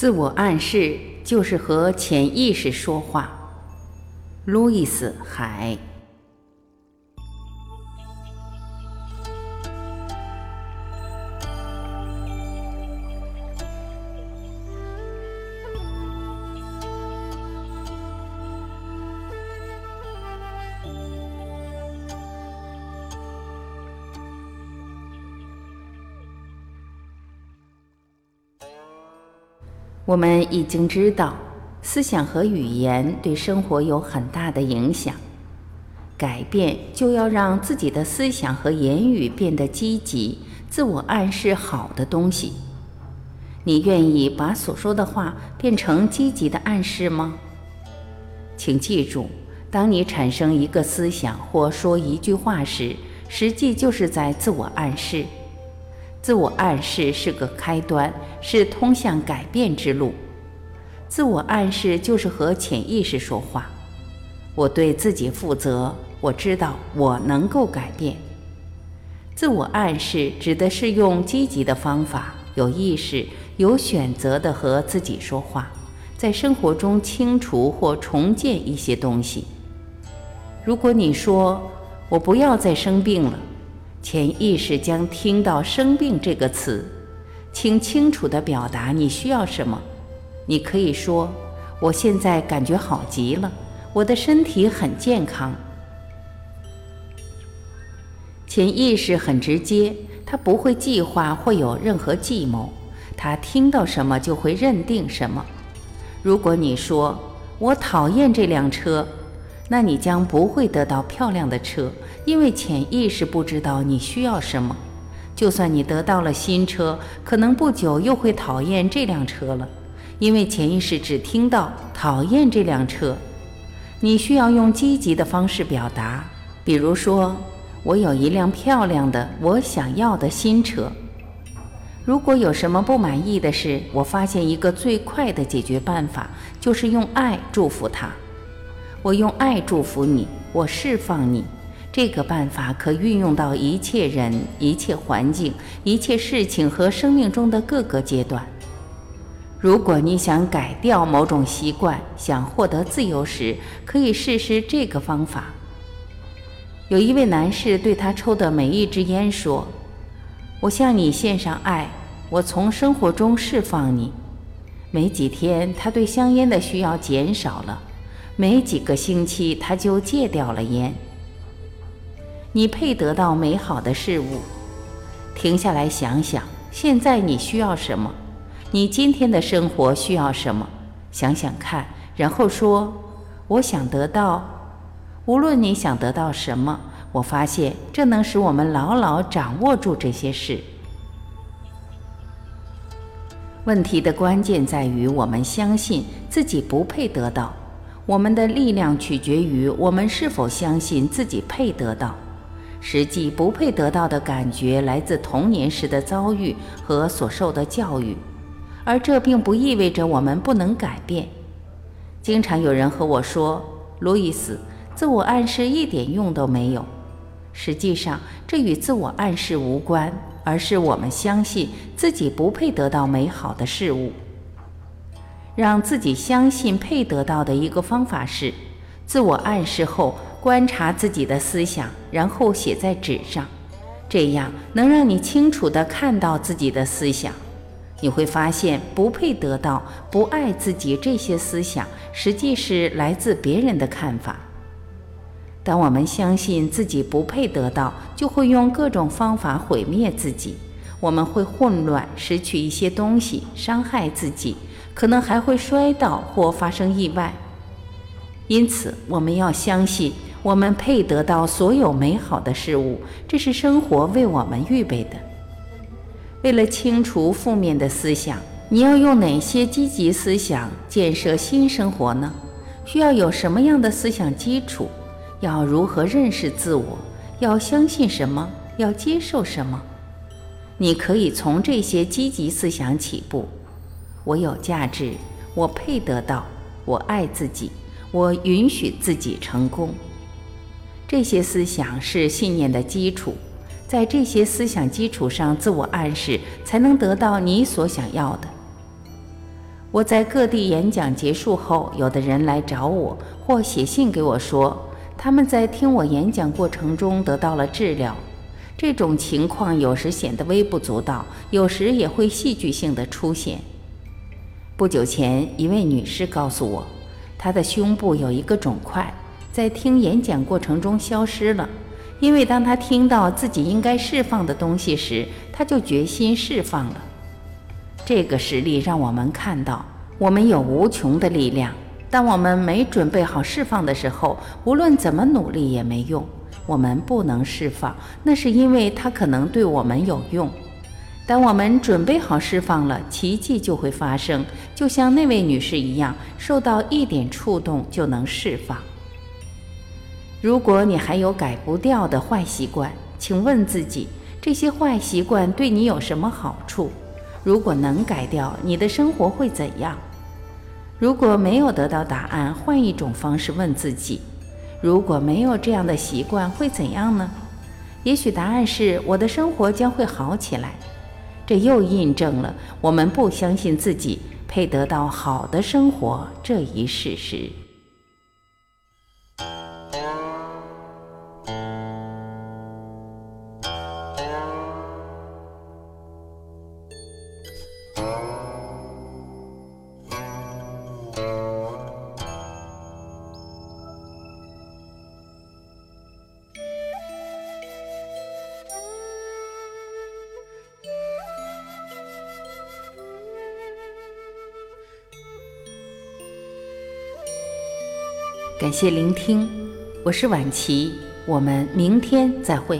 自我暗示就是和潜意识说话。路易斯·海。我们已经知道，思想和语言对生活有很大的影响。改变就要让自己的思想和言语变得积极，自我暗示好的东西。你愿意把所说的话变成积极的暗示吗？请记住，当你产生一个思想或说一句话时，实际就是在自我暗示。自我暗示是个开端，是通向改变之路。自我暗示就是和潜意识说话。我对自己负责，我知道我能够改变。自我暗示指的是用积极的方法，有意识、有选择的和自己说话，在生活中清除或重建一些东西。如果你说“我不要再生病了”。潜意识将听到“生病”这个词，请清楚地表达你需要什么。你可以说：“我现在感觉好极了，我的身体很健康。”潜意识很直接，它不会计划或有任何计谋，它听到什么就会认定什么。如果你说：“我讨厌这辆车”，那你将不会得到漂亮的车，因为潜意识不知道你需要什么。就算你得到了新车，可能不久又会讨厌这辆车了，因为潜意识只听到讨厌这辆车。你需要用积极的方式表达，比如说：“我有一辆漂亮的、我想要的新车。”如果有什么不满意的事，我发现一个最快的解决办法就是用爱祝福他。我用爱祝福你，我释放你。这个办法可运用到一切人、一切环境、一切事情和生命中的各个阶段。如果你想改掉某种习惯，想获得自由时，可以试试这个方法。有一位男士对他抽的每一支烟说：“我向你献上爱，我从生活中释放你。”没几天，他对香烟的需要减少了。没几个星期，他就戒掉了烟。你配得到美好的事物。停下来想想，现在你需要什么？你今天的生活需要什么？想想看，然后说：“我想得到。”无论你想得到什么，我发现这能使我们牢牢掌握住这些事。问题的关键在于，我们相信自己不配得到。我们的力量取决于我们是否相信自己配得到。实际不配得到的感觉来自童年时的遭遇和所受的教育，而这并不意味着我们不能改变。经常有人和我说：“路易斯，自我暗示一点用都没有。”实际上，这与自我暗示无关，而是我们相信自己不配得到美好的事物。让自己相信配得到的一个方法是，自我暗示后观察自己的思想，然后写在纸上，这样能让你清楚地看到自己的思想。你会发现，不配得到、不爱自己这些思想，实际是来自别人的看法。当我们相信自己不配得到，就会用各种方法毁灭自己。我们会混乱，失去一些东西，伤害自己。可能还会摔倒或发生意外，因此我们要相信我们配得到所有美好的事物，这是生活为我们预备的。为了清除负面的思想，你要用哪些积极思想建设新生活呢？需要有什么样的思想基础？要如何认识自我？要相信什么？要接受什么？你可以从这些积极思想起步。我有价值，我配得到，我爱自己，我允许自己成功。这些思想是信念的基础，在这些思想基础上，自我暗示才能得到你所想要的。我在各地演讲结束后，有的人来找我或写信给我说，他们在听我演讲过程中得到了治疗。这种情况有时显得微不足道，有时也会戏剧性的出现。不久前，一位女士告诉我，她的胸部有一个肿块，在听演讲过程中消失了。因为当她听到自己应该释放的东西时，她就决心释放了。这个实例让我们看到，我们有无穷的力量。当我们没准备好释放的时候，无论怎么努力也没用。我们不能释放，那是因为它可能对我们有用。当我们准备好释放了，奇迹就会发生，就像那位女士一样，受到一点触动就能释放。如果你还有改不掉的坏习惯，请问自己：这些坏习惯对你有什么好处？如果能改掉，你的生活会怎样？如果没有得到答案，换一种方式问自己。如果没有这样的习惯，会怎样呢？也许答案是我的生活将会好起来。这又印证了我们不相信自己配得到好的生活这一事实。感谢聆听，我是晚琪，我们明天再会。